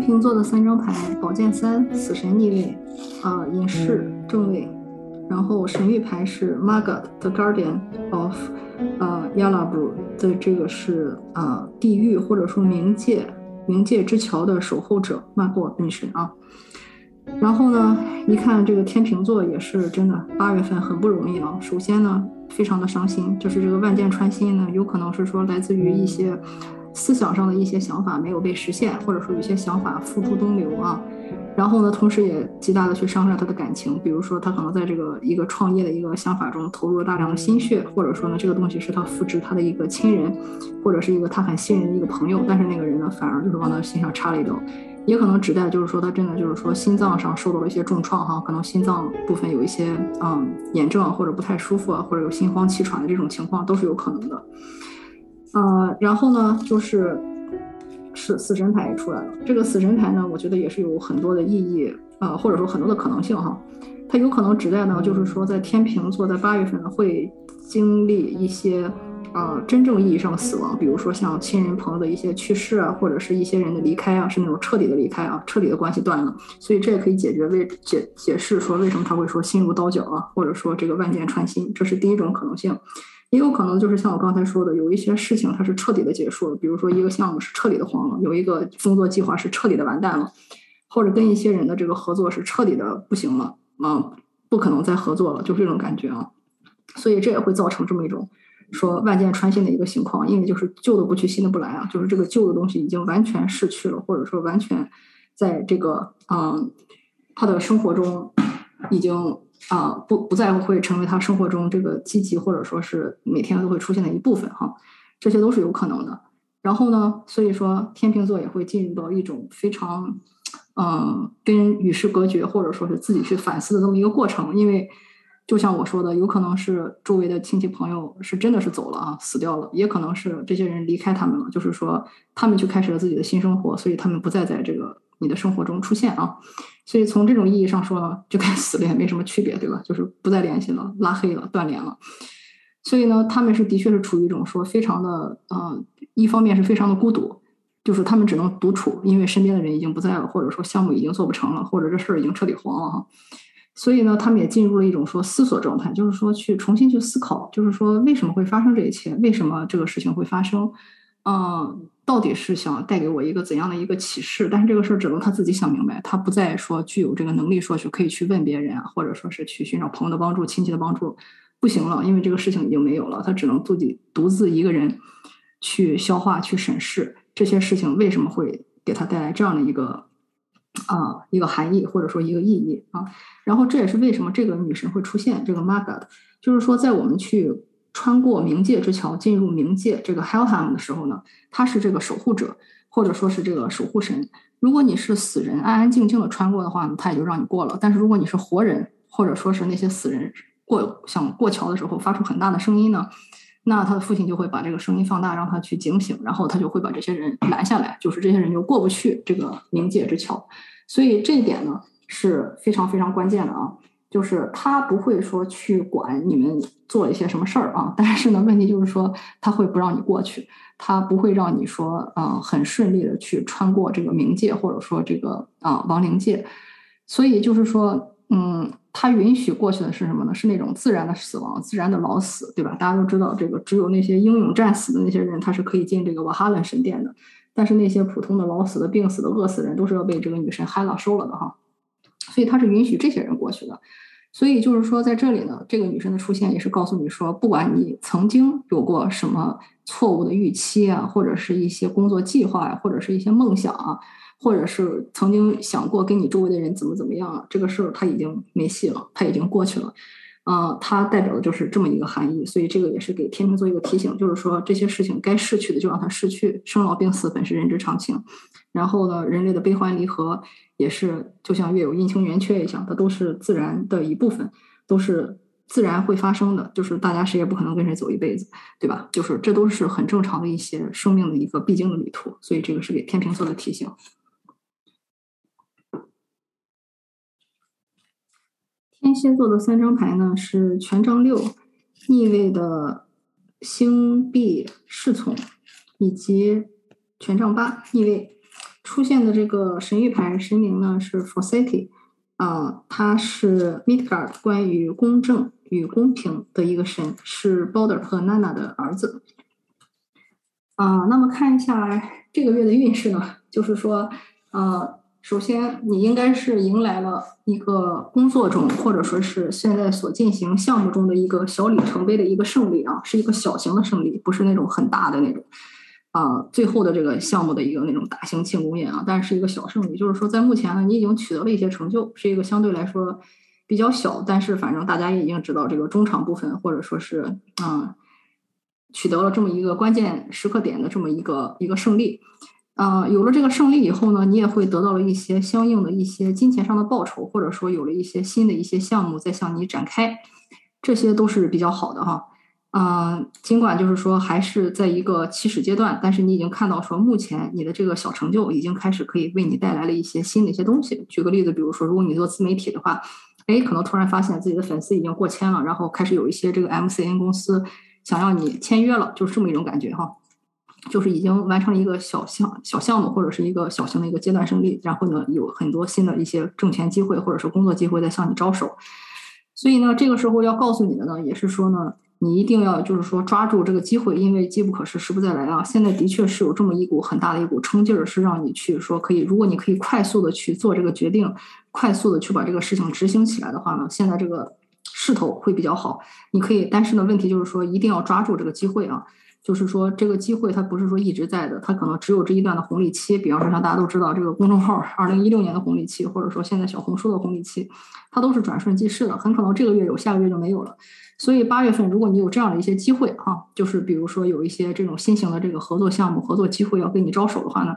天秤座的三张牌：宝剑三、死神逆位，呃，隐士正位。然后神谕牌是 Magat，The Guardian of，呃，Yalabru 的这个是啊，地狱或者说冥界，冥界之桥的守候者马过女神啊。然后呢，一看这个天秤座也是真的，八月份很不容易啊。首先呢，非常的伤心，就是这个万箭穿心呢，有可能是说来自于一些思想上的一些想法没有被实现，或者说有些想法付诸东流啊。然后呢，同时也极大的去伤害他的感情，比如说他可能在这个一个创业的一个想法中投入了大量的心血，或者说呢，这个东西是他复制他的一个亲人，或者是一个他很信任的一个朋友，但是那个人呢，反而就是往他心上插了一刀，也可能指代就是说他真的就是说心脏上受到了一些重创哈，可能心脏部分有一些嗯炎症或者不太舒服啊，或者有心慌气喘的这种情况都是有可能的。呃，然后呢，就是。是死神牌也出来了，这个死神牌呢，我觉得也是有很多的意义，呃，或者说很多的可能性哈。它有可能指代呢，就是说在天平座在八月份会经历一些，呃，真正意义上的死亡，比如说像亲人朋友的一些去世啊，或者是一些人的离开啊，是那种彻底的离开啊，彻底的关系断了。所以这也可以解决为解解释说为什么他会说心如刀绞啊，或者说这个万箭穿心，这是第一种可能性。也有可能就是像我刚才说的，有一些事情它是彻底的结束了，比如说一个项目是彻底的黄了，有一个工作计划是彻底的完蛋了，或者跟一些人的这个合作是彻底的不行了，啊，不可能再合作了，就这种感觉啊。所以这也会造成这么一种说万箭穿心的一个情况，因为就是旧的不去，新的不来啊，就是这个旧的东西已经完全逝去了，或者说完全在这个嗯他的生活中已经。啊，不不再会成为他生活中这个积极或者说是每天都会出现的一部分哈，这些都是有可能的。然后呢，所以说天秤座也会进入到一种非常，嗯，跟与世隔绝或者说是自己去反思的这么一个过程。因为就像我说的，有可能是周围的亲戚朋友是真的是走了啊，死掉了，也可能是这些人离开他们了，就是说他们就开始了自己的新生活，所以他们不再在这个。你的生活中出现啊，所以从这种意义上说，就跟 死了也没什么区别，对吧？就是不再联系了，拉黑了，断联了。所以呢，他们是的确是处于一种说非常的，呃，一方面是非常的孤独，就是他们只能独处，因为身边的人已经不在了，或者说项目已经做不成了，或者这事儿已经彻底黄了哈。所以呢，他们也进入了一种说思索状态，就是说去重新去思考，就是说为什么会发生这一切，为什么这个事情会发生，嗯。到底是想带给我一个怎样的一个启示？但是这个事儿只能他自己想明白，他不再说具有这个能力，说去可以去问别人啊，或者说是去寻找朋友的帮助、亲戚的帮助，不行了，因为这个事情已经没有了，他只能自己独自一个人去消化、去审视这些事情为什么会给他带来这样的一个啊一个含义，或者说一个意义啊。然后这也是为什么这个女神会出现这个 Margaret，就是说在我们去。穿过冥界之桥进入冥界这个 Hellheim 的时候呢，他是这个守护者，或者说是这个守护神。如果你是死人，安安静静的穿过的话，他也就让你过了。但是如果你是活人，或者说是那些死人过想过桥的时候发出很大的声音呢，那他的父亲就会把这个声音放大，让他去警醒，然后他就会把这些人拦下来，就是这些人就过不去这个冥界之桥。所以这一点呢是非常非常关键的啊。就是他不会说去管你们做一些什么事儿啊，但是呢，问题就是说他会不让你过去，他不会让你说呃很顺利的去穿过这个冥界或者说这个啊亡灵界，所以就是说，嗯，他允许过去的是什么呢？是那种自然的死亡、自然的老死，对吧？大家都知道，这个只有那些英勇战死的那些人，他是可以进这个瓦哈伦神殿的，但是那些普通的老死的、病死的、饿死人，都是要被这个女神海拉收了的哈。所以他是允许这些人去的，所以就是说，在这里呢，这个女生的出现也是告诉你说，不管你曾经有过什么错误的预期啊，或者是一些工作计划啊，或者是一些梦想啊，或者是曾经想过跟你周围的人怎么怎么样啊，这个事儿他已经没戏了，他已经过去了。啊，它代表的就是这么一个含义，所以这个也是给天秤座一个提醒，就是说这些事情该逝去的就让它逝去，生老病死本是人之常情。然后呢，人类的悲欢离合也是就像月有阴晴圆缺一样，它都是自然的一部分，都是自然会发生的。就是大家谁也不可能跟谁走一辈子，对吧？就是这都是很正常的一些生命的一个必经的旅途，所以这个是给天秤座的提醒。天蝎座的三张牌呢是权杖六、逆位的星币侍从，以及权杖八逆位。出现的这个神谕牌神明呢是 Forseti，啊，他是 Midgard 关于公正与公平的一个神，是 Balder 和 Nana 的儿子。啊，那么看一下这个月的运势呢，就是说，呃，首先你应该是迎来了一个工作中或者说是现在所进行项目中的一个小里程碑的一个胜利啊，是一个小型的胜利，不是那种很大的那种。啊，最后的这个项目的一个那种大型庆功宴啊，但是一个小胜利，就是说在目前呢，你已经取得了一些成就，是一个相对来说比较小，但是反正大家也已经知道这个中场部分或者说是嗯，取得了这么一个关键时刻点的这么一个一个胜利，啊，有了这个胜利以后呢，你也会得到了一些相应的一些金钱上的报酬，或者说有了一些新的一些项目在向你展开，这些都是比较好的哈。嗯，尽管就是说还是在一个起始阶段，但是你已经看到说，目前你的这个小成就已经开始可以为你带来了一些新的一些东西。举个例子，比如说，如果你做自媒体的话，哎，可能突然发现自己的粉丝已经过千了，然后开始有一些这个 MCN 公司想要你签约了，就是这么一种感觉哈，就是已经完成了一个小项小项目或者是一个小型的一个阶段胜利，然后呢，有很多新的一些挣钱机会或者是工作机会在向你招手。所以呢，这个时候要告诉你的呢，也是说呢。你一定要就是说抓住这个机会，因为机不可失，时不再来啊！现在的确是有这么一股很大的一股冲劲儿，是让你去说可以，如果你可以快速的去做这个决定，快速的去把这个事情执行起来的话呢，现在这个势头会比较好。你可以，但是呢，问题就是说一定要抓住这个机会啊！就是说这个机会它不是说一直在的，它可能只有这一段的红利期。比方说像大家都知道这个公众号二零一六年的红利期，或者说现在小红书的红利期，它都是转瞬即逝的，很可能这个月有，下个月就没有了。所以八月份，如果你有这样的一些机会，哈，就是比如说有一些这种新型的这个合作项目、合作机会要跟你招手的话呢，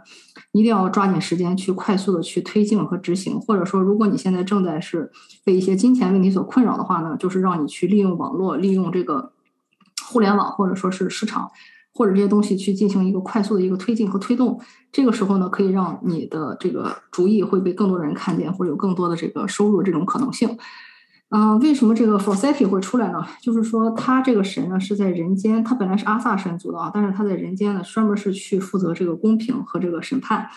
一定要抓紧时间去快速的去推进和执行。或者说，如果你现在正在是被一些金钱问题所困扰的话呢，就是让你去利用网络、利用这个互联网或者说是市场或者这些东西去进行一个快速的一个推进和推动。这个时候呢，可以让你的这个主意会被更多的人看见，或者有更多的这个收入这种可能性。嗯，为什么这个 Forseti 会出来呢？就是说，他这个神呢是在人间，他本来是阿萨神族的啊，但是他在人间呢，专门是去负责这个公平和这个审判。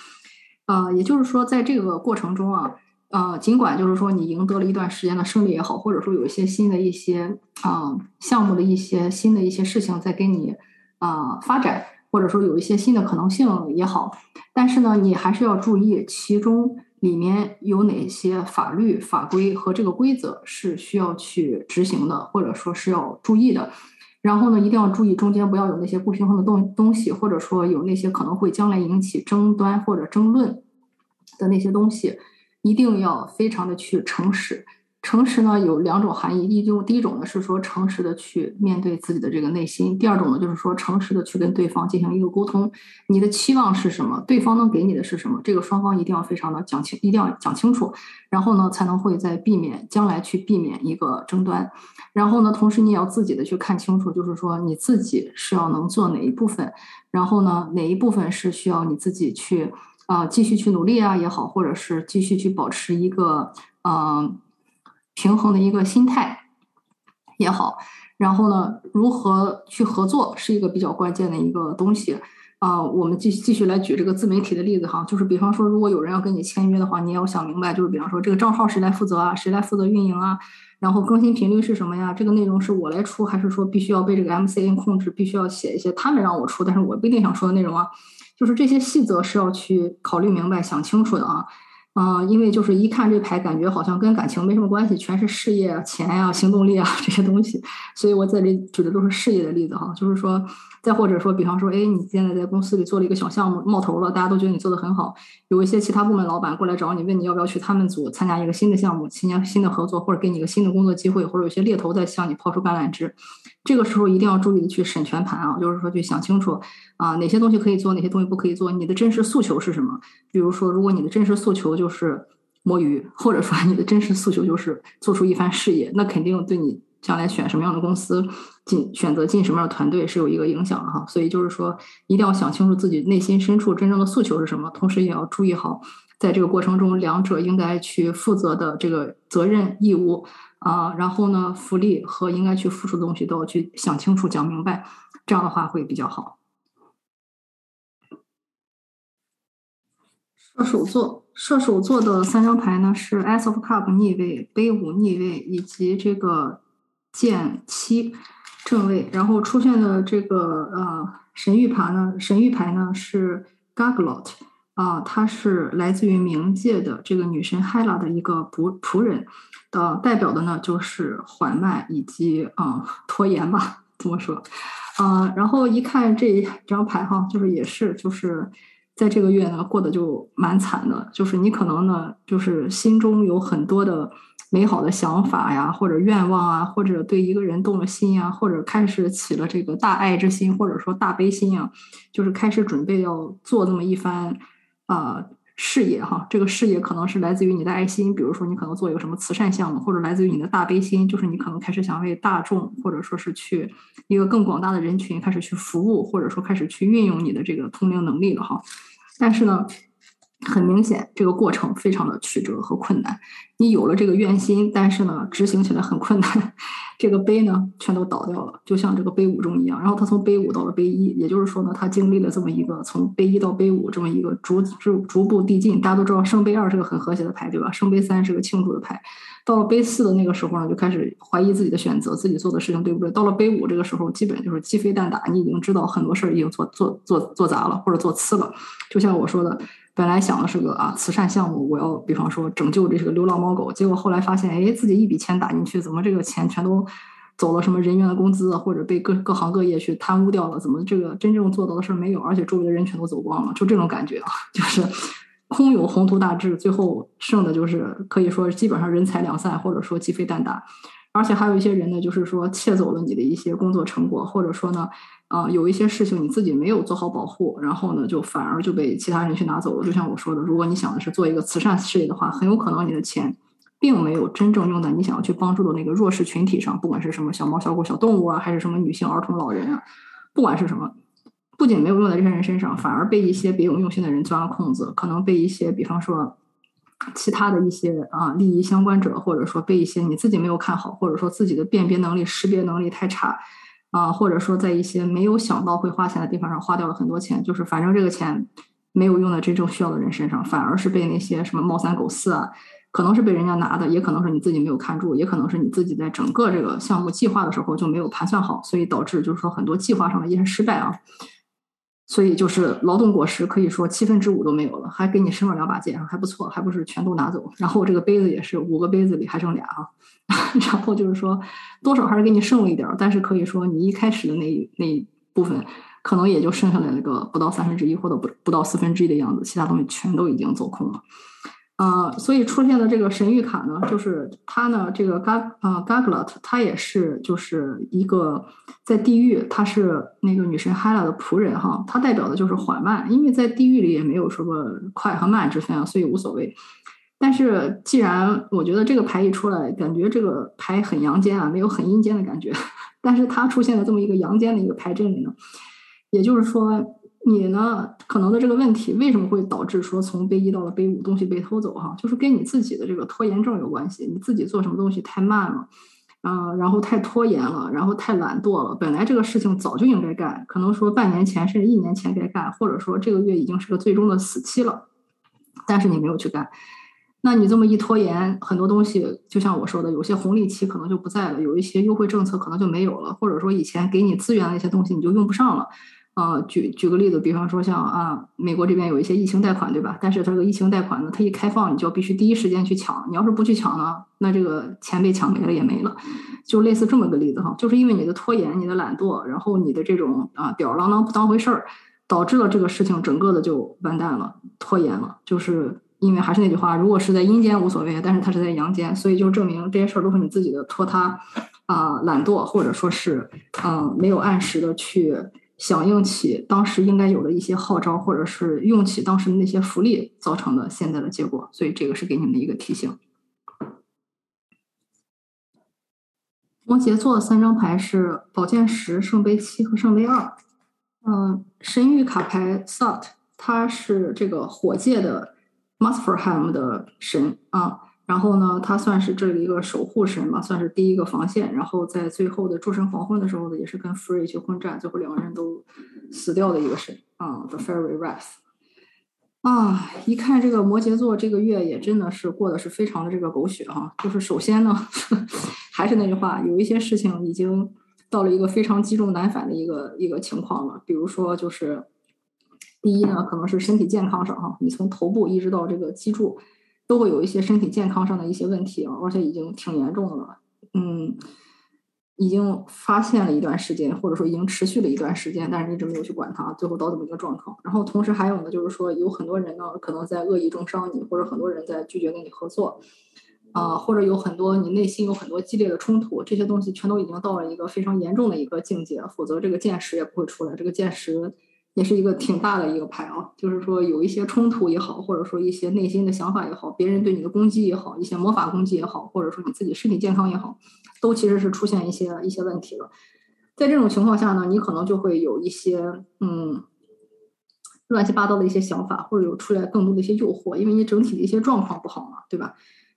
啊，也就是说，在这个过程中啊，呃，尽管就是说你赢得了一段时间的胜利也好，或者说有一些新的一些啊项目的一些新的一些事情在给你啊发展，或者说有一些新的可能性也好，但是呢，你还是要注意其中。里面有哪些法律法规和这个规则是需要去执行的，或者说是要注意的。然后呢，一定要注意中间不要有那些不平衡的东东西，或者说有那些可能会将来引起争端或者争论的那些东西，一定要非常的去诚实。诚实呢有两种含义，一就第一种呢是说诚实的去面对自己的这个内心，第二种呢就是说诚实的去跟对方进行一个沟通，你的期望是什么，对方能给你的是什么，这个双方一定要非常的讲清，一定要讲清楚，然后呢才能会在避免将来去避免一个争端，然后呢同时你也要自己的去看清楚，就是说你自己是要能做哪一部分，然后呢哪一部分是需要你自己去啊继续去努力啊也好，或者是继续去保持一个嗯。平衡的一个心态也好，然后呢，如何去合作是一个比较关键的一个东西啊。我们继继续来举这个自媒体的例子哈，就是比方说，如果有人要跟你签约的话，你也要想明白，就是比方说这个账号谁来负责啊，谁来负责运营啊，然后更新频率是什么呀？这个内容是我来出，还是说必须要被这个 MCN 控制，必须要写一些他们让我出，但是我不一定想说的内容啊？就是这些细则是要去考虑明白、想清楚的啊。嗯，因为就是一看这牌，感觉好像跟感情没什么关系，全是事业、钱呀、行动力啊这些东西，所以我在这里举的都是事业的例子哈，就是说。再或者说，比方说，哎，你现在在公司里做了一个小项目，冒头了，大家都觉得你做的很好，有一些其他部门老板过来找你，问你要不要去他们组参加一个新的项目，参加新的合作，或者给你一个新的工作机会，或者有些猎头在向你抛出橄榄枝，这个时候一定要注意的去审全盘啊，就是说去想清楚啊，哪些东西可以做，哪些东西不可以做，你的真实诉求是什么？比如说，如果你的真实诉求就是摸鱼，或者说你的真实诉求就是做出一番事业，那肯定对你。将来选什么样的公司，进选择进什么样的团队是有一个影响的哈，所以就是说一定要想清楚自己内心深处真正的诉求是什么，同时也要注意好在这个过程中两者应该去负责的这个责任义务啊，然后呢福利和应该去付出的东西都要去想清楚讲明白，这样的话会比较好。射手座，射手座的三张牌呢是 Ace of Cup 逆位、杯五逆位以及这个剑七正位，然后出现的这个呃神谕牌呢，神谕牌呢是 Gaglot 啊，它是来自于冥界的这个女神 Hela 的一个仆仆人，的代表的呢就是缓慢以及啊拖延吧，这么说。啊，然后一看这张牌哈，就是也是就是。在这个月呢，过得就蛮惨的，就是你可能呢，就是心中有很多的美好的想法呀，或者愿望啊，或者对一个人动了心呀，或者开始起了这个大爱之心，或者说大悲心呀，就是开始准备要做这么一番啊。事业哈，这个事业可能是来自于你的爱心，比如说你可能做一个什么慈善项目，或者来自于你的大悲心，就是你可能开始想为大众，或者说是去一个更广大的人群开始去服务，或者说开始去运用你的这个通灵能力了哈。但是呢。很明显，这个过程非常的曲折和困难。你有了这个愿心，但是呢，执行起来很困难。这个碑呢，全都倒掉了，就像这个碑五中一样。然后他从碑五到了碑一，也就是说呢，他经历了这么一个从碑一到碑五这么一个逐逐逐步递进。大家都知道，圣杯二是个很和谐的牌，对吧？圣杯三是个庆祝的牌。到了碑四的那个时候呢，就开始怀疑自己的选择，自己做的事情对不对？到了碑五这个时候，基本就是鸡飞蛋打，你已经知道很多事儿已经做做做做砸了，或者做次了。就像我说的。本来想的是个啊慈善项目，我要比方说拯救这个流浪猫狗，结果后来发现，哎，自己一笔钱打进去，怎么这个钱全都走了什么人员的工资，或者被各各行各业去贪污掉了？怎么这个真正做到的事儿没有？而且周围的人全都走光了，就这种感觉啊，就是空有宏图大志，最后剩的就是可以说基本上人财两散，或者说鸡飞蛋打。而且还有一些人呢，就是说窃走了你的一些工作成果，或者说呢。啊，有一些事情你自己没有做好保护，然后呢，就反而就被其他人去拿走了。就像我说的，如果你想的是做一个慈善事业的话，很有可能你的钱并没有真正用在你想要去帮助的那个弱势群体上，不管是什么小猫、小狗、小动物啊，还是什么女性、儿童、老人啊，不管是什么，不仅没有用在这些人身上，反而被一些别有用心的人钻了空子，可能被一些比方说其他的一些啊利益相关者，或者说被一些你自己没有看好，或者说自己的辨别能力、识别能力太差。啊，或者说在一些没有想到会花钱的地方上花掉了很多钱，就是反正这个钱没有用在真正需要的人身上，反而是被那些什么猫三狗四啊，可能是被人家拿的，也可能是你自己没有看住，也可能是你自己在整个这个项目计划的时候就没有盘算好，所以导致就是说很多计划上的一些失败啊。所以就是劳动果实可以说七分之五都没有了，还给你剩了两把剑，还不错，还不是全都拿走。然后这个杯子也是五个杯子里还剩俩啊。然后就是说，多少还是给你剩了一点儿，但是可以说你一开始的那那部分，可能也就剩下来那个不到三分之一或者不不到四分之一的样子，其他东西全都已经走空了。呃，所以出现的这个神谕卡呢，就是它呢，这个 Gag 啊 Gaglot，它也是就是一个在地狱，它是那个女神 Hela 的仆人哈，它代表的就是缓慢，因为在地狱里也没有什么快和慢之分啊，所以无所谓。但是，既然我觉得这个牌一出来，感觉这个牌很阳间啊，没有很阴间的感觉。但是它出现了这么一个阳间的一个牌阵里呢，也就是说，你呢可能的这个问题为什么会导致说从杯一到了杯五东西被偷走哈，就是跟你自己的这个拖延症有关系。你自己做什么东西太慢了，嗯，然后太拖延了，然后太懒惰了。本来这个事情早就应该干，可能说半年前甚至一年前该干，或者说这个月已经是个最终的死期了，但是你没有去干。那你这么一拖延，很多东西就像我说的，有些红利期可能就不在了，有一些优惠政策可能就没有了，或者说以前给你资源的一些东西你就用不上了。啊，举举个例子，比方说像啊，美国这边有一些疫情贷款，对吧？但是它这个疫情贷款呢，它一开放，你就要必须第一时间去抢。你要是不去抢呢，那这个钱被抢没了也没了。就类似这么个例子哈，就是因为你的拖延、你的懒惰，然后你的这种啊吊儿郎当不当回事儿，导致了这个事情整个的就完蛋了，拖延了，就是。因为还是那句话，如果是在阴间无所谓，但是它是在阳间，所以就证明这些事儿都是你自己的拖沓啊、懒惰，或者说是嗯没有按时的去响应起当时应该有的一些号召，或者是用起当时的那些福利造成的现在的结果。所以这个是给你们的一个提醒。摩羯座三张牌是宝剑十、圣杯七和圣杯二。嗯，神谕卡牌 Sat，它是这个火界的。m a s f e r h a m 的神啊，然后呢，他算是这里一个守护神嘛，算是第一个防线。然后在最后的诸神黄昏的时候呢，也是跟 Free 去混战，最后两个人都死掉的一个神啊，The Fairy Wrath。啊，一看这个摩羯座这个月也真的是过得是非常的这个狗血哈。就是首先呢，还是那句话，有一些事情已经到了一个非常积重难返的一个一个情况了。比如说，就是第一呢，可能是身体健康上哈，你从头部一直到这个脊柱，都会有一些身体健康上的一些问题啊，而且已经挺严重的了。嗯。已经发现了一段时间，或者说已经持续了一段时间，但是一直没有去管它，最后到这么一个状况。然后同时还有呢，就是说有很多人呢，可能在恶意中伤你，或者很多人在拒绝跟你合作，啊，或者有很多你内心有很多激烈的冲突，这些东西全都已经到了一个非常严重的一个境界，否则这个剑石也不会出来。这个剑石。也是一个挺大的一个牌啊，就是说有一些冲突也好，或者说一些内心的想法也好，别人对你的攻击也好，一些魔法攻击也好，或者说你自己身体健康也好，都其实是出现一些一些问题了。在这种情况下呢，你可能就会有一些嗯乱七八糟的一些想法，或者有出来更多的一些诱惑，因为你整体的一些状况不好嘛，对吧？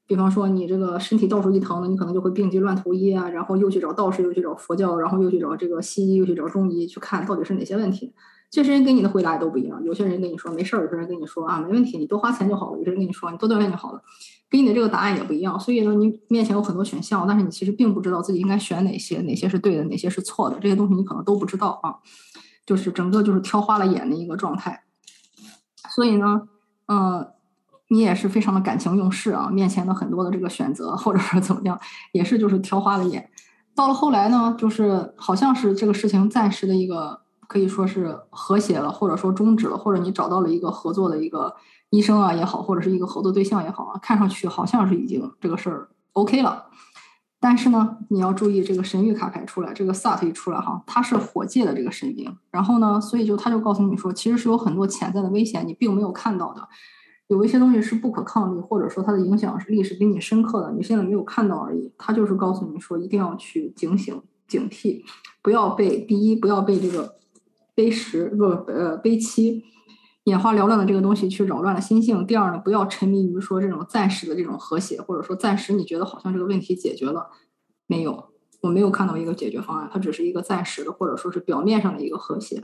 比方说你这个身体到处一疼呢，你可能就会病急乱投医啊，然后又去找道士，又去找佛教，然后又去找这个西医，又去找中医去看到底是哪些问题。这些人给你的回答都不一样，有些人跟你说没事儿，有些人跟你说啊没问题，你多花钱就好了；有些人跟你说你多锻炼就好了，给你的这个答案也不一样。所以呢，你面前有很多选项，但是你其实并不知道自己应该选哪些，哪些是对的，哪些是错的，这些东西你可能都不知道啊。就是整个就是挑花了眼的一个状态。所以呢，嗯，你也是非常的感情用事啊，面前的很多的这个选择或者是怎么样，也是就是挑花了眼。到了后来呢，就是好像是这个事情暂时的一个。可以说是和谐了，或者说终止了，或者你找到了一个合作的一个医生啊也好，或者是一个合作对象也好啊，看上去好像是已经这个事儿 OK 了。但是呢，你要注意这个神谕卡牌出来，这个 SAT 一出来哈，它是火界的这个神兵，然后呢，所以就他就告诉你说，其实是有很多潜在的危险，你并没有看到的，有一些东西是不可抗力，或者说它的影响是力是比你深刻的，你现在没有看到而已。他就是告诉你说，一定要去警醒、警惕，不要被第一，不要被这个。悲十不呃悲七，眼花缭乱的这个东西去扰乱了心性。第二呢，不要沉迷于说这种暂时的这种和谐，或者说暂时你觉得好像这个问题解决了，没有，我没有看到一个解决方案，它只是一个暂时的，或者说是表面上的一个和谐，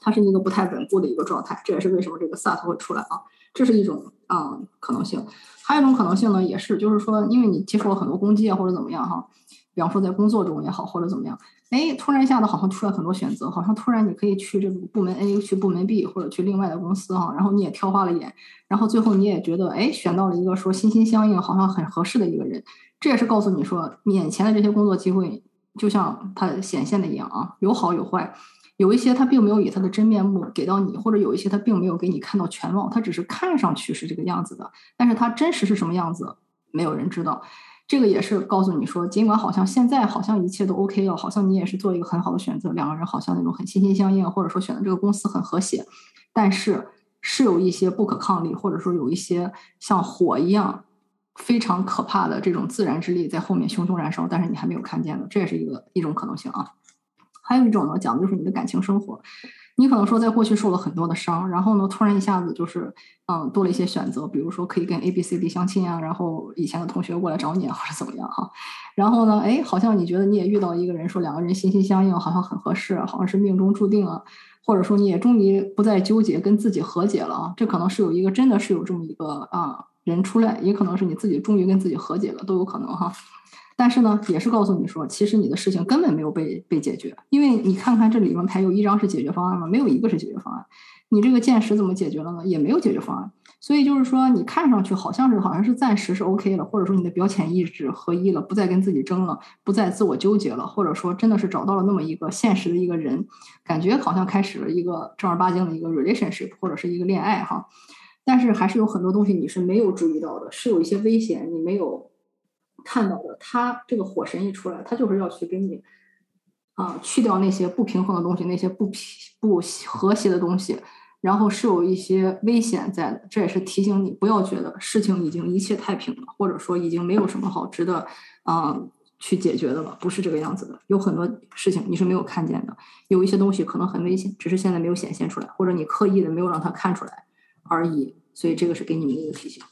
它是一个不太稳固的一个状态。这也是为什么这个 SAT 会出来啊，这是一种啊可能性。还有一种可能性呢，也是就是说，因为你接受了很多攻击啊或者怎么样哈，比方说在工作中也好或者怎么样。哎，突然一下子好像出来很多选择，好像突然你可以去这个部门 A 去部门 B 或者去另外的公司哈，然后你也挑花了眼，然后最后你也觉得哎选到了一个说心心相印，好像很合适的一个人，这也是告诉你说眼前的这些工作机会就像它显现的一样啊，有好有坏，有一些他并没有以他的真面目给到你，或者有一些他并没有给你看到全貌，他只是看上去是这个样子的，但是他真实是什么样子，没有人知道。这个也是告诉你说，尽管好像现在好像一切都 OK 了，好像你也是做一个很好的选择，两个人好像那种很心心相印，或者说选的这个公司很和谐，但是是有一些不可抗力，或者说有一些像火一样非常可怕的这种自然之力在后面熊熊燃烧，但是你还没有看见的，这也是一个一种可能性啊。还有一种呢，讲的就是你的感情生活。你可能说在过去受了很多的伤，然后呢，突然一下子就是，嗯，多了一些选择，比如说可以跟 A、B、C、D 相亲啊，然后以前的同学过来找你啊，或者怎么样哈。然后呢，哎，好像你觉得你也遇到一个人，说两个人心心相印，好像很合适，好像是命中注定啊，或者说你也终于不再纠结，跟自己和解了啊。这可能是有一个真的是有这么一个啊人出来，也可能是你自己终于跟自己和解了，都有可能哈。但是呢，也是告诉你说，其实你的事情根本没有被被解决，因为你看看这里面牌有一张是解决方案吗？没有一个是解决方案。你这个剑石怎么解决了呢？也没有解决方案。所以就是说，你看上去好像是好像是暂时是 OK 了，或者说你的表浅意志合一了，不再跟自己争了，不再自我纠结了，或者说真的是找到了那么一个现实的一个人，感觉好像开始了一个正儿八经的一个 relationship 或者是一个恋爱哈。但是还是有很多东西你是没有注意到的，是有一些危险你没有。看到的，他这个火神一出来，他就是要去给你啊去掉那些不平衡的东西，那些不平不和谐的东西，然后是有一些危险在的。这也是提醒你，不要觉得事情已经一切太平了，或者说已经没有什么好值得啊去解决的了，不是这个样子的。有很多事情你是没有看见的，有一些东西可能很危险，只是现在没有显现出来，或者你刻意的没有让他看出来而已。所以这个是给你们一个提醒。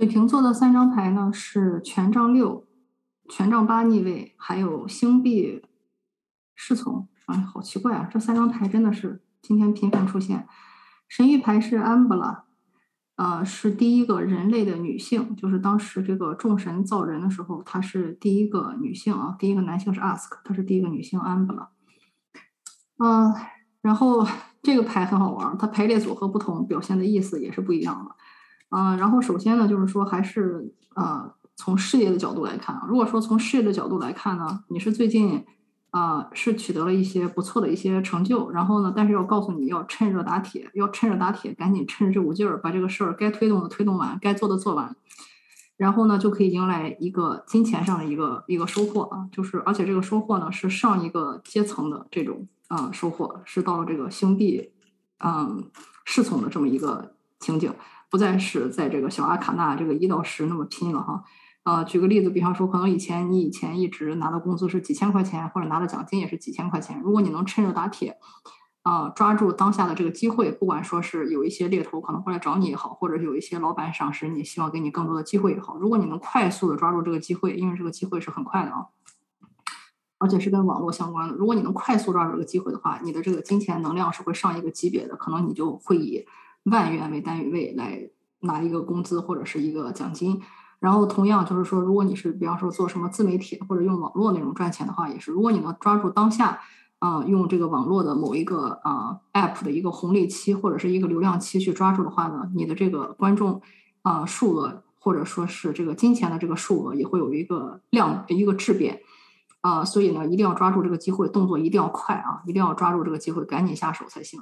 水瓶座的三张牌呢是权杖六、权杖八逆位，还有星币侍从。哎，好奇怪啊！这三张牌真的是今天频繁出现。神谕牌是安布拉，呃，是第一个人类的女性，就是当时这个众神造人的时候，她是第一个女性啊，第一个男性是 ask，她是第一个女性安布拉。嗯，然后这个牌很好玩，它排列组合不同，表现的意思也是不一样的。嗯，然后首先呢，就是说还是呃，从事业的角度来看啊，如果说从事业的角度来看呢，你是最近啊是取得了一些不错的一些成就，然后呢，但是要告诉你要趁热打铁，要趁热打铁，赶紧趁着这股劲儿把这个事儿该推动的推动完，该做的做完，然后呢就可以迎来一个金钱上的一个一个收获啊，就是而且这个收获呢是上一个阶层的这种。啊，收获是到了这个兄弟，嗯，侍从的这么一个情景，不再是在这个小阿卡纳这个一到十那么拼了哈。呃，举个例子，比方说，可能以前你以前一直拿的工资是几千块钱，或者拿的奖金也是几千块钱。如果你能趁热打铁，啊，抓住当下的这个机会，不管说是有一些猎头可能会来找你也好，或者有一些老板赏识你，希望给你更多的机会也好，如果你能快速的抓住这个机会，因为这个机会是很快的啊。而且是跟网络相关的。如果你能快速抓住这个机会的话，你的这个金钱能量是会上一个级别的，可能你就会以万元为单位来拿一个工资或者是一个奖金。然后同样就是说，如果你是比方说做什么自媒体或者用网络那种赚钱的话，也是，如果你能抓住当下，啊，用这个网络的某一个啊 app 的一个红利期或者是一个流量期去抓住的话呢，你的这个观众啊数额或者说是这个金钱的这个数额也会有一个量一个质变。啊，所以呢，一定要抓住这个机会，动作一定要快啊，一定要抓住这个机会，赶紧下手才行。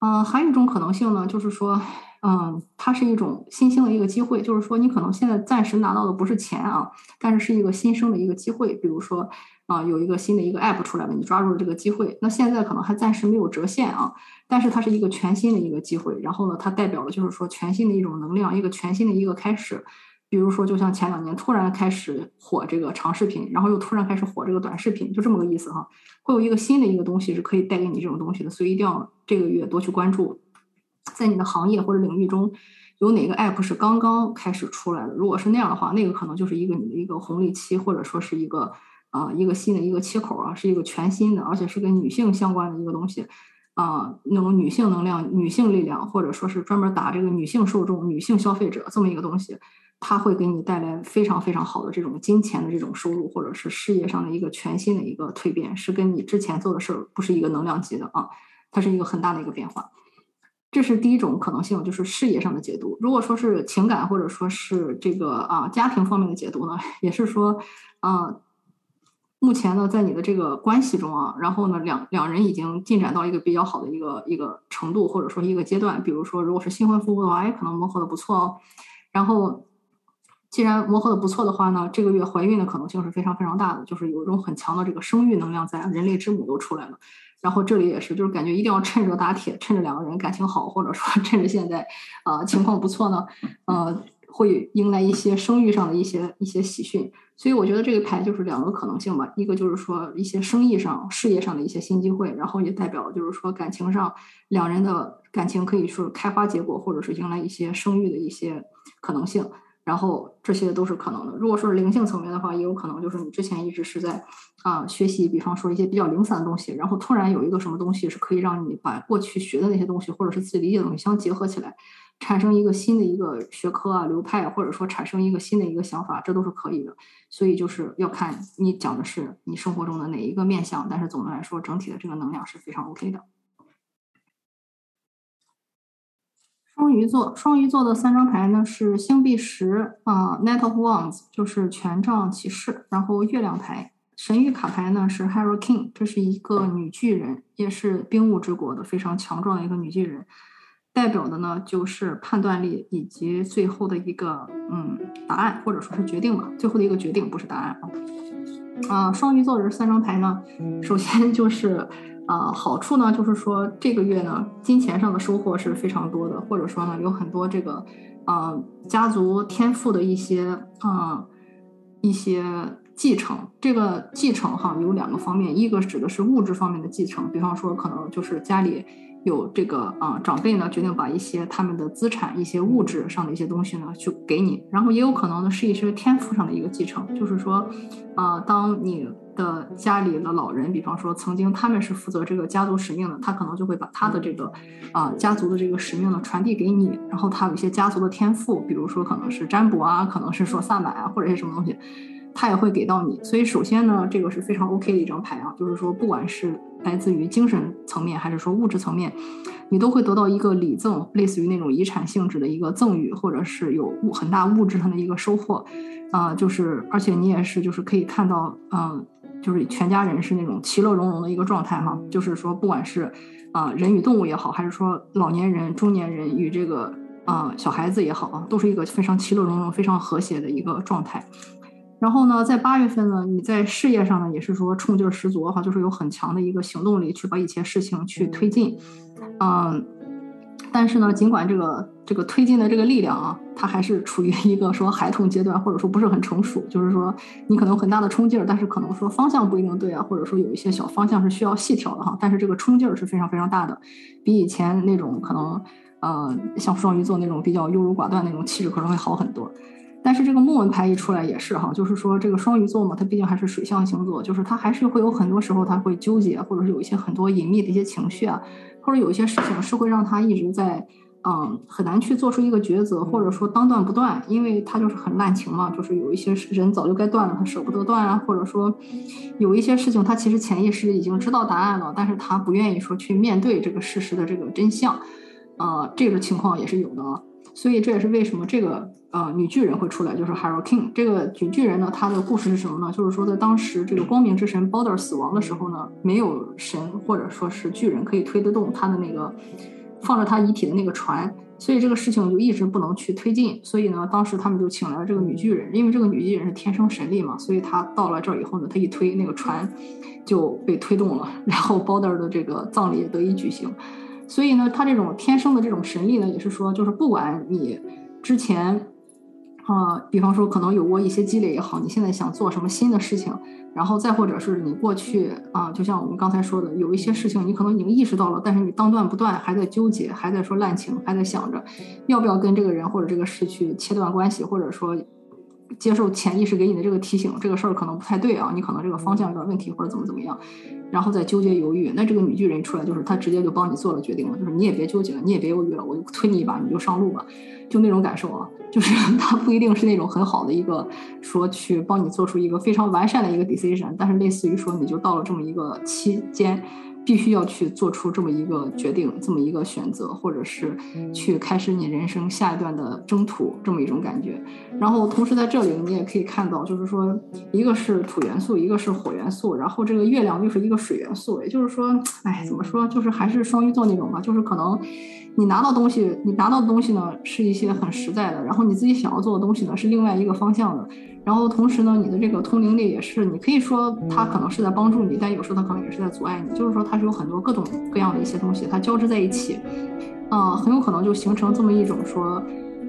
嗯，还有一种可能性呢，就是说，嗯，它是一种新兴的一个机会，就是说，你可能现在暂时拿到的不是钱啊，但是是一个新生的一个机会。比如说，啊，有一个新的一个 app 出来了，你抓住了这个机会，那现在可能还暂时没有折现啊，但是它是一个全新的一个机会。然后呢，它代表了就是说全新的一种能量，一个全新的一个开始。比如说，就像前两年突然开始火这个长视频，然后又突然开始火这个短视频，就这么个意思哈。会有一个新的一个东西是可以带给你这种东西的，所以一定要这个月多去关注，在你的行业或者领域中有哪个 app 是刚刚开始出来的。如果是那样的话，那个可能就是一个你的一个红利期，或者说是一个啊一个新的一个切口啊，是一个全新的，而且是跟女性相关的一个东西啊，那种女性能量、女性力量，或者说是专门打这个女性受众、女性消费者这么一个东西。它会给你带来非常非常好的这种金钱的这种收入，或者是事业上的一个全新的一个蜕变，是跟你之前做的事儿不是一个能量级的啊，它是一个很大的一个变化。这是第一种可能性，就是事业上的解读。如果说是情感或者说是这个啊家庭方面的解读呢，也是说啊，目前呢在你的这个关系中啊，然后呢两两人已经进展到一个比较好的一个一个程度，或者说一个阶段。比如说如果是新婚夫妇的话，哎，可能磨合的不错哦，然后。既然磨合的不错的话呢，这个月怀孕的可能性是非常非常大的，就是有一种很强的这个生育能量在，人类之母都出来了。然后这里也是，就是感觉一定要趁热打铁，趁着两个人感情好，或者说 趁着现在呃情况不错呢，呃，会迎来一些生育上的一些一些喜讯。所以我觉得这个牌就是两个可能性吧，一个就是说一些生意上、事业上的一些新机会，然后也代表就是说感情上两人的感情可以说开花结果，或者是迎来一些生育的一些可能性。然后这些都是可能的。如果说是灵性层面的话，也有可能就是你之前一直是在啊学习，比方说一些比较零散的东西，然后突然有一个什么东西是可以让你把过去学的那些东西，或者是自己理解的东西相结合起来，产生一个新的一个学科啊流派，或者说产生一个新的一个想法，这都是可以的。所以就是要看你讲的是你生活中的哪一个面相，但是总的来说，整体的这个能量是非常 OK 的。双鱼座，双鱼座的三张牌呢是星币十啊，Knight of Wands 就是权杖骑士，然后月亮牌，神谕卡牌呢是 Hero King，这是一个女巨人，也是冰雾之国的非常强壮的一个女巨人，代表的呢就是判断力以及最后的一个嗯答案或者说是决定吧，最后的一个决定不是答案啊。啊，双鱼座的这三张牌呢，首先就是。啊，好处呢，就是说这个月呢，金钱上的收获是非常多的，或者说呢，有很多这个，呃，家族天赋的一些，啊，一些继承。这个继承哈有两个方面，一个指的是物质方面的继承，比方说可能就是家里有这个啊长辈呢决定把一些他们的资产、一些物质上的一些东西呢去给你，然后也有可能呢是一些天赋上的一个继承，就是说，啊，当你的家里的老人，比方说曾经他们是负责这个家族使命的，他可能就会把他的这个啊家族的这个使命呢传递给你，然后他有一些家族的天赋，比如说可能是占卜啊，可能是说萨满啊，或者是什么东西。他也会给到你，所以首先呢，这个是非常 OK 的一张牌啊，就是说，不管是来自于精神层面，还是说物质层面，你都会得到一个礼赠，类似于那种遗产性质的一个赠与，或者是有物很大物质上的一个收获，啊，就是而且你也是就是可以看到，嗯，就是全家人是那种其乐融融的一个状态哈，就是说，不管是啊人与动物也好，还是说老年人、中年人与这个啊小孩子也好啊，都是一个非常其乐融融、非常和谐的一个状态。然后呢，在八月份呢，你在事业上呢，也是说冲劲儿十足哈，就是有很强的一个行动力去把一些事情去推进，嗯，但是呢，尽管这个这个推进的这个力量啊，它还是处于一个说孩童阶段，或者说不是很成熟，就是说你可能有很大的冲劲儿，但是可能说方向不一定对啊，或者说有一些小方向是需要细调的哈，但是这个冲劲儿是非常非常大的，比以前那种可能呃像双鱼座那种比较优柔寡断那种气质可能会好很多。但是这个木纹牌一出来也是哈，就是说这个双鱼座嘛，它毕竟还是水象星座，就是它还是会有很多时候他会纠结，或者是有一些很多隐秘的一些情绪啊，或者有一些事情是会让他一直在嗯很难去做出一个抉择，或者说当断不断，因为他就是很滥情嘛，就是有一些人早就该断了，他舍不得断啊，或者说有一些事情他其实潜意识已经知道答案了，但是他不愿意说去面对这个事实的这个真相，呃，这个情况也是有的，所以这也是为什么这个。呃，女巨人会出来，就是 Hero King 这个女巨人呢，她的故事是什么呢？就是说，在当时这个光明之神 Balder 死亡的时候呢，没有神或者说是巨人可以推得动他的那个放着他遗体的那个船，所以这个事情就一直不能去推进。所以呢，当时他们就请来了这个女巨人，因为这个女巨人是天生神力嘛，所以她到了这儿以后呢，她一推那个船就被推动了，然后 Balder 的这个葬礼也得以举行。所以呢，他这种天生的这种神力呢，也是说，就是不管你之前。啊，比方说可能有过一些积累也好，你现在想做什么新的事情，然后再或者是你过去啊，就像我们刚才说的，有一些事情你可能已经意识到了，但是你当断不断，还在纠结，还在说滥情，还在想着要不要跟这个人或者这个事去切断关系，或者说接受潜意识给你的这个提醒，这个事儿可能不太对啊，你可能这个方向有点问题或者怎么怎么样，然后再纠结犹豫，那这个女巨人出来就是她直接就帮你做了决定了，就是你也别纠结了，你也别犹豫了，我就推你一把，你就上路吧。就那种感受啊，就是 她不一定是那种很好的一个说去帮你做出一个非常完善的一个 decision，但是类似于说你就到了这么一个期间。必须要去做出这么一个决定，这么一个选择，或者是去开始你人生下一段的征途，这么一种感觉。然后同时在这里，你也可以看到，就是说，一个是土元素，一个是火元素，然后这个月亮又是一个水元素。也就是说，哎，怎么说，就是还是双鱼座那种吧，就是可能你拿到东西，你拿到的东西呢，是一些很实在的，然后你自己想要做的东西呢，是另外一个方向的。然后同时呢，你的这个通灵力也是，你可以说它可能是在帮助你，但有时候它可能也是在阻碍你。就是说它是有很多各种各样的一些东西，它交织在一起，嗯，很有可能就形成这么一种说，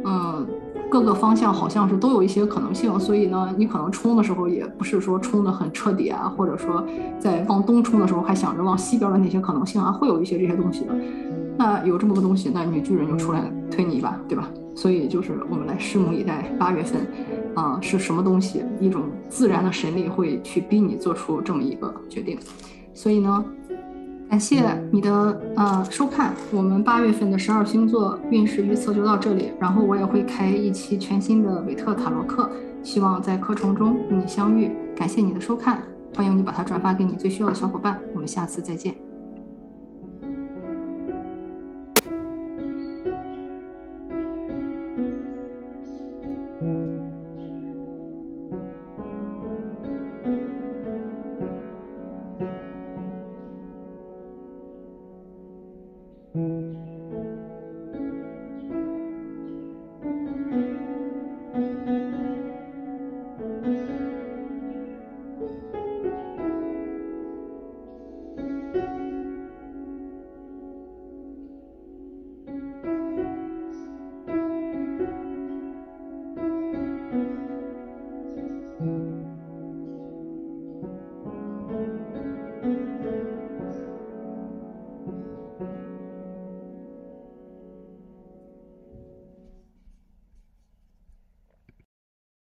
嗯，各个方向好像是都有一些可能性。所以呢，你可能冲的时候也不是说冲的很彻底啊，或者说在往东冲的时候还想着往西边的那些可能性啊，会有一些这些东西的。那有这么个东西，那女巨人就出来推你一把，对吧？所以就是我们来拭目以待，八月份，啊，是什么东西？一种自然的神力会去逼你做出这么一个决定。所以呢，感谢你的呃收看，我们八月份的十二星座运势预测就到这里。然后我也会开一期全新的韦特塔罗课，希望在课程中与你相遇。感谢你的收看，欢迎你把它转发给你最需要的小伙伴。我们下次再见。